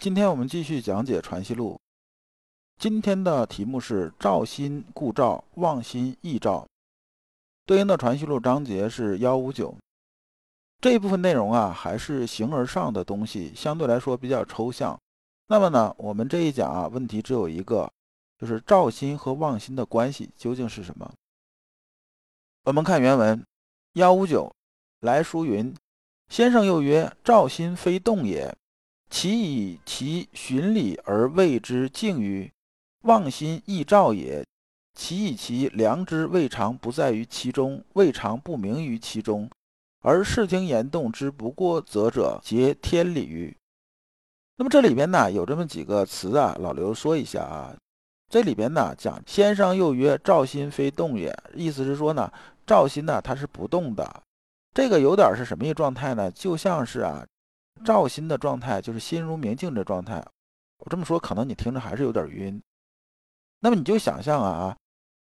今天我们继续讲解《传习录》，今天的题目是“照心故照，忘心亦照”，对应的《传习录》章节是幺五九。这一部分内容啊，还是形而上的东西，相对来说比较抽象。那么呢，我们这一讲啊，问题只有一个，就是照心和忘心的关系究竟是什么？我们看原文幺五九，来书云：“先生又曰：照心非动也。”其以其循理而谓之静于忘心亦照也。其以其良知未尝不在于其中，未尝不明于其中，而视听言动之不过则者，皆天理于。那么这里边呢有这么几个词啊，老刘说一下啊。这里边呢讲先生又曰：“照心非动也。”意思是说呢，照心呢它是不动的。这个有点是什么一个状态呢？就像是啊。照心的状态就是心如明镜的状态。我这么说，可能你听着还是有点晕。那么你就想象啊，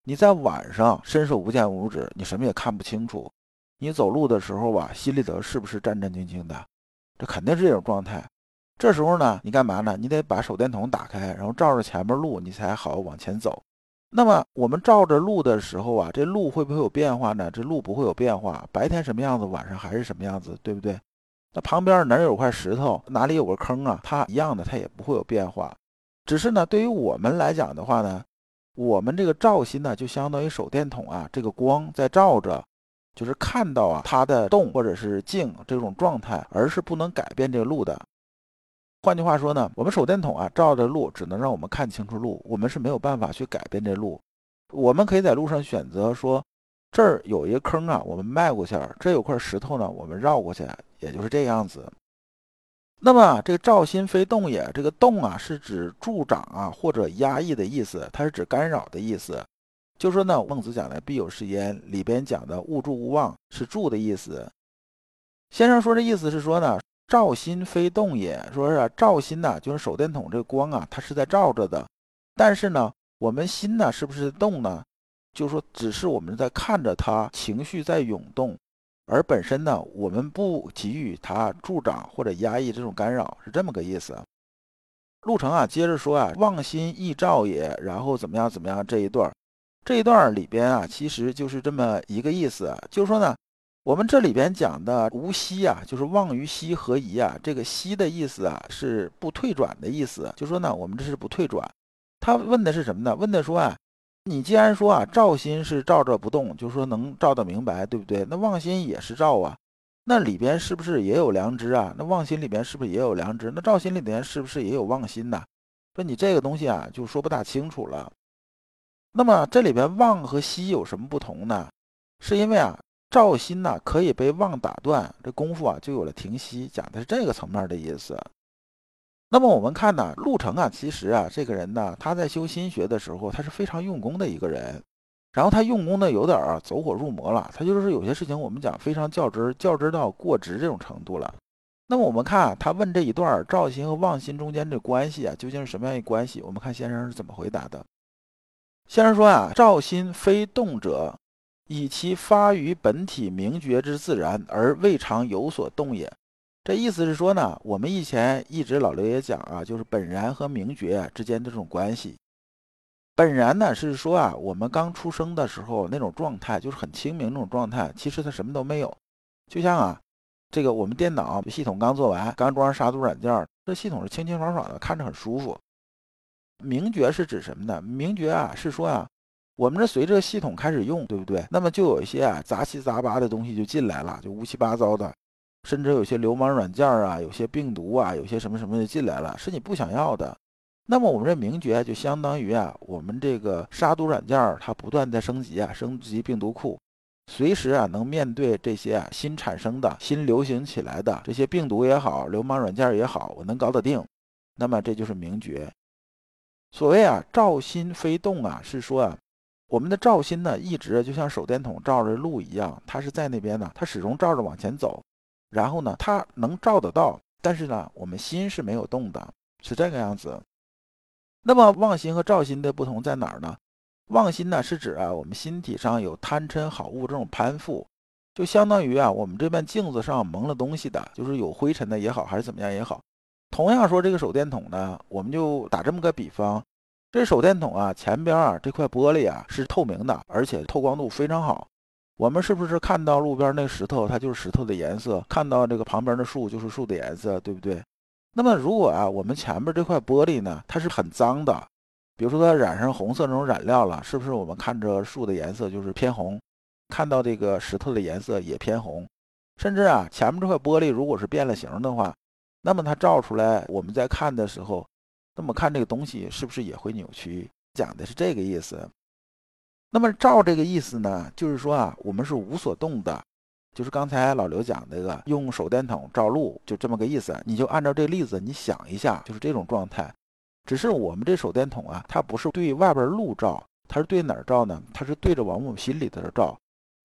你在晚上伸手不见五指，你什么也看不清楚。你走路的时候吧，心里头是不是战战兢兢的？这肯定是这种状态。这时候呢，你干嘛呢？你得把手电筒打开，然后照着前面路，你才好往前走。那么我们照着路的时候啊，这路会不会有变化呢？这路不会有变化，白天什么样子，晚上还是什么样子，对不对？那旁边哪有块石头，哪里有个坑啊？它一样的，它也不会有变化。只是呢，对于我们来讲的话呢，我们这个照心呢，就相当于手电筒啊，这个光在照着，就是看到啊它的动或者是静这种状态，而是不能改变这个路的。换句话说呢，我们手电筒啊照着路，只能让我们看清楚路，我们是没有办法去改变这路。我们可以在路上选择说。这儿有一个坑啊，我们迈过去；这有块石头呢，我们绕过去，也就是这样子。那么这个照心非动也，这个动啊是指助长啊或者压抑的意思，它是指干扰的意思。就说呢，孟子讲的必有是焉里边讲的勿助勿忘是助的意思。先生说这意思是说呢，照心非动也，说是照心呢就是手电筒这个光啊，它是在照着的，但是呢，我们心呢是不是动呢？就是说，只是我们在看着他情绪在涌动，而本身呢，我们不给予他助长或者压抑这种干扰，是这么个意思。陆程啊，接着说啊，望心易照也，然后怎么样怎么样这一段，这一段里边啊，其实就是这么一个意思，就是说呢，我们这里边讲的无息啊，就是望于息何疑啊，这个息的意思啊，是不退转的意思，就说呢，我们这是不退转。他问的是什么呢？问的说啊。你既然说啊，照心是照着不动，就说能照得明白，对不对？那忘心也是照啊，那里边是不是也有良知啊？那忘心里边是不是也有良知？那照心里边是不是也有忘心呢？说你这个东西啊，就说不大清楚了。那么这里边忘和息有什么不同呢？是因为啊，照心呢可以被忘打断，这功夫啊就有了停息，讲的是这个层面的意思。那么我们看呢，陆程啊，其实啊，这个人呢，他在修心学的时候，他是非常用功的一个人。然后他用功的有点啊，走火入魔了。他就是有些事情，我们讲非常较真，较真到过直这种程度了。那么我们看他问这一段照心和忘心中间这关系啊，究竟是什么样一关系？我们看先生是怎么回答的。先生说啊，照心非动者，以其发于本体明觉之自然，而未尝有所动也。这意思是说呢，我们以前一直老刘也讲啊，就是本然和名觉之间的这种关系。本然呢是说啊，我们刚出生的时候那种状态，就是很清明那种状态，其实它什么都没有。就像啊，这个我们电脑系统刚做完，刚装上杀毒软件，这系统是清清爽爽的，看着很舒服。名觉是指什么呢？名觉啊是说啊，我们这随着系统开始用，对不对？那么就有一些啊杂七杂八的东西就进来了，就乌七八糟的。甚至有些流氓软件啊，有些病毒啊，有些什么什么的进来了，是你不想要的。那么我们这名爵就相当于啊，我们这个杀毒软件它不断在升级啊，升级病毒库，随时啊能面对这些啊新产生的新流行起来的这些病毒也好，流氓软件也好，我能搞得定。那么这就是名爵。所谓啊，照心非动啊，是说啊，我们的照心呢，一直就像手电筒照着路一样，它是在那边呢，它始终照着往前走。然后呢，它能照得到，但是呢，我们心是没有动的，是这个样子。那么妄心和照心的不同在哪儿呢？妄心呢，是指啊，我们心体上有贪嗔好恶这种攀附，就相当于啊，我们这面镜子上蒙了东西的，就是有灰尘的也好，还是怎么样也好。同样说，这个手电筒呢，我们就打这么个比方，这手电筒啊，前边啊这块玻璃啊是透明的，而且透光度非常好。我们是不是看到路边那石头，它就是石头的颜色；看到这个旁边的树，就是树的颜色，对不对？那么如果啊，我们前面这块玻璃呢，它是很脏的，比如说它染上红色那种染料了，是不是我们看着树的颜色就是偏红？看到这个石头的颜色也偏红？甚至啊，前面这块玻璃如果是变了形的话，那么它照出来，我们在看的时候，那么看这个东西是不是也会扭曲？讲的是这个意思。那么照这个意思呢，就是说啊，我们是无所动的，就是刚才老刘讲那个用手电筒照路，就这么个意思。你就按照这例子，你想一下，就是这种状态。只是我们这手电筒啊，它不是对外边路照，它是对哪儿照呢？它是对着往我们心里头照，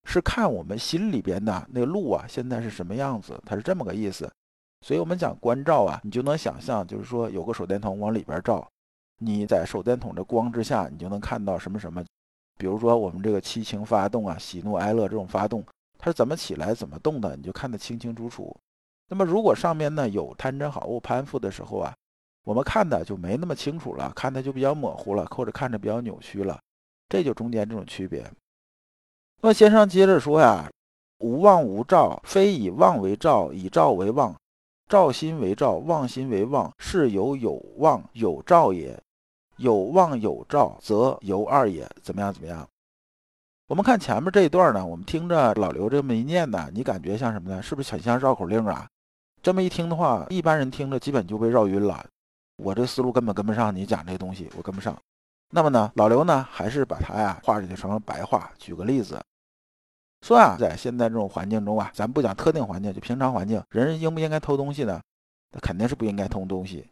是看我们心里边的那路啊，现在是什么样子？它是这么个意思。所以我们讲关照啊，你就能想象，就是说有个手电筒往里边照，你在手电筒的光之下，你就能看到什么什么。比如说我们这个七情发动啊，喜怒哀乐这种发动，它是怎么起来、怎么动的，你就看得清清楚楚。那么如果上面呢有贪嗔好恶攀附的时候啊，我们看的就没那么清楚了，看的就比较模糊了，或者看着比较扭曲了，这就中间这种区别。那么先生接着说呀，无妄无照，非以妄为照，以照为妄。照心为照，妄心为妄，是有有妄有照也。有望有照，则由二也。怎么样？怎么样？我们看前面这一段呢，我们听着老刘这么一念呢，你感觉像什么呢？是不是很像绕口令啊？这么一听的话，一般人听着基本就被绕晕了。我这思路根本跟不上你讲这东西，我跟不上。那么呢，老刘呢，还是把它呀画就成了白话。举个例子。说啊，在现在这种环境中啊，咱不讲特定环境，就平常环境，人应不应该偷东西呢？那肯定是不应该偷东西。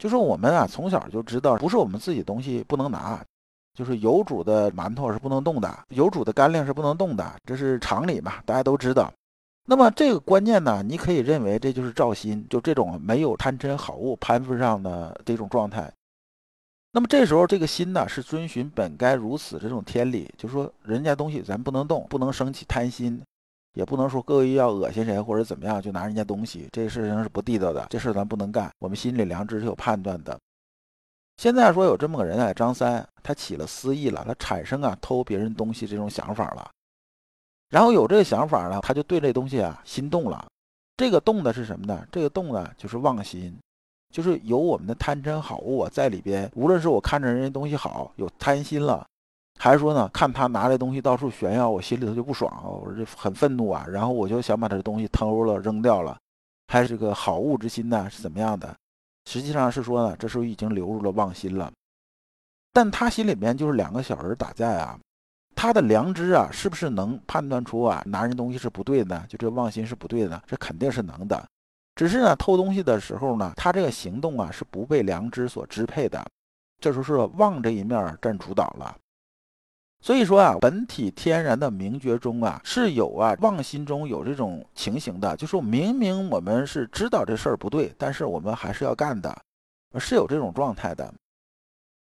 就说我们啊，从小就知道，不是我们自己东西不能拿，就是有主的馒头是不能动的，有主的干粮是不能动的，这是常理嘛，大家都知道。那么这个观念呢，你可以认为这就是照心，就这种没有贪嗔好恶攀附上的这种状态。那么这时候，这个心呢是遵循本该如此这种天理，就是说人家东西咱不能动，不能生起贪心，也不能说故意要恶心谁或者怎么样就拿人家东西，这事情是不地道的，这事咱不能干。我们心里良知是有判断的。现在说有这么个人啊，张三，他起了私意了，他产生啊偷别人东西这种想法了，然后有这个想法呢，他就对这东西啊心动了。这个动的是什么呢？这个动呢就是妄心。就是有我们的贪嗔好恶在里边，无论是我看着人家东西好，有贪心了，还是说呢，看他拿这东西到处炫耀，我心里头就不爽，我这很愤怒啊，然后我就想把这东西偷了扔掉了，还是个好恶之心呢，是怎么样的？实际上是说呢，这时候已经流入了妄心了，但他心里面就是两个小人打架啊，他的良知啊，是不是能判断出啊，拿人东西是不对的？就这妄心是不对的，这肯定是能的。只是呢，偷东西的时候呢，他这个行动啊是不被良知所支配的，这时候是妄这一面占主导了。所以说啊，本体天然的明觉中啊是有啊妄心中有这种情形的，就是明明我们是知道这事儿不对，但是我们还是要干的，是有这种状态的。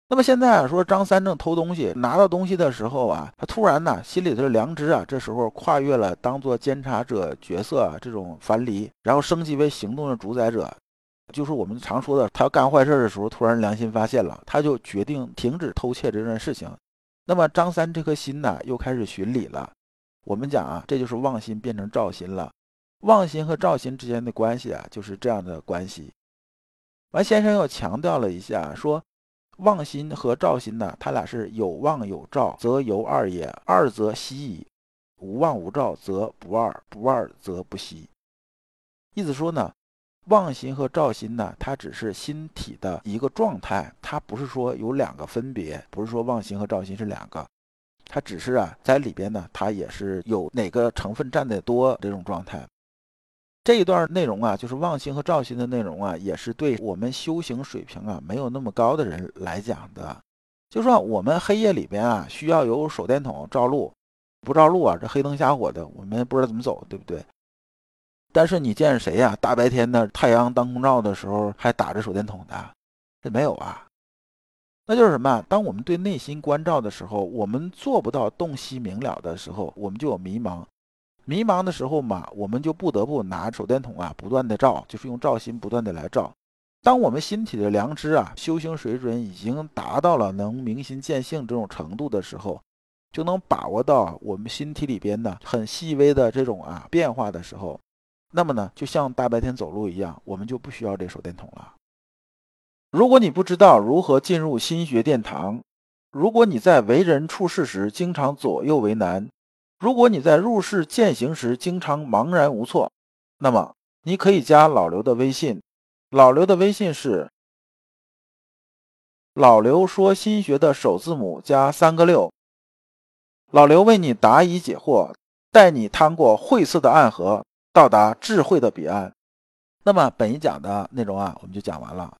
那么现在啊说张三正偷东西，拿到东西的时候啊，他突然呢心里头的良知啊，这时候跨越了当做监察者角色啊这种樊篱，然后升级为行动的主宰者，就是我们常说的，他要干坏事的时候，突然良心发现了，他就决定停止偷窃这件事情。那么张三这颗心呢，又开始巡礼了。我们讲啊，这就是妄心变成照心了。妄心和照心之间的关系啊，就是这样的关系。完，先生又强调了一下说。妄心和照心呢，他俩是有妄有照，则由二也；二则息矣。无妄无照，则不二；不二则不息。意思说呢，妄心和照心呢，它只是心体的一个状态，它不是说有两个分别，不是说妄心和照心是两个，它只是啊，在里边呢，它也是有哪个成分占得多这种状态。这一段内容啊，就是望星和照星的内容啊，也是对我们修行水平啊没有那么高的人来讲的。就说我们黑夜里边啊，需要有手电筒照路，不照路啊，这黑灯瞎火的，我们不知道怎么走，对不对？但是你见谁呀？大白天的太阳当空照的时候还打着手电筒的，这没有啊？那就是什么？当我们对内心关照的时候，我们做不到洞悉明了的时候，我们就有迷茫。迷茫的时候嘛，我们就不得不拿手电筒啊，不断的照，就是用照心不断的来照。当我们心体的良知啊，修行水准已经达到了能明心见性这种程度的时候，就能把握到我们心体里边的很细微的这种啊变化的时候，那么呢，就像大白天走路一样，我们就不需要这手电筒了。如果你不知道如何进入心学殿堂，如果你在为人处事时经常左右为难。如果你在入世践行时经常茫然无措，那么你可以加老刘的微信。老刘的微信是“老刘说心学”的首字母加三个六。老刘为你答疑解惑，带你趟过晦涩的暗河，到达智慧的彼岸。那么本一讲的内容啊，我们就讲完了。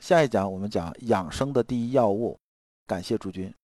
下一讲我们讲养生的第一要务。感谢诸君。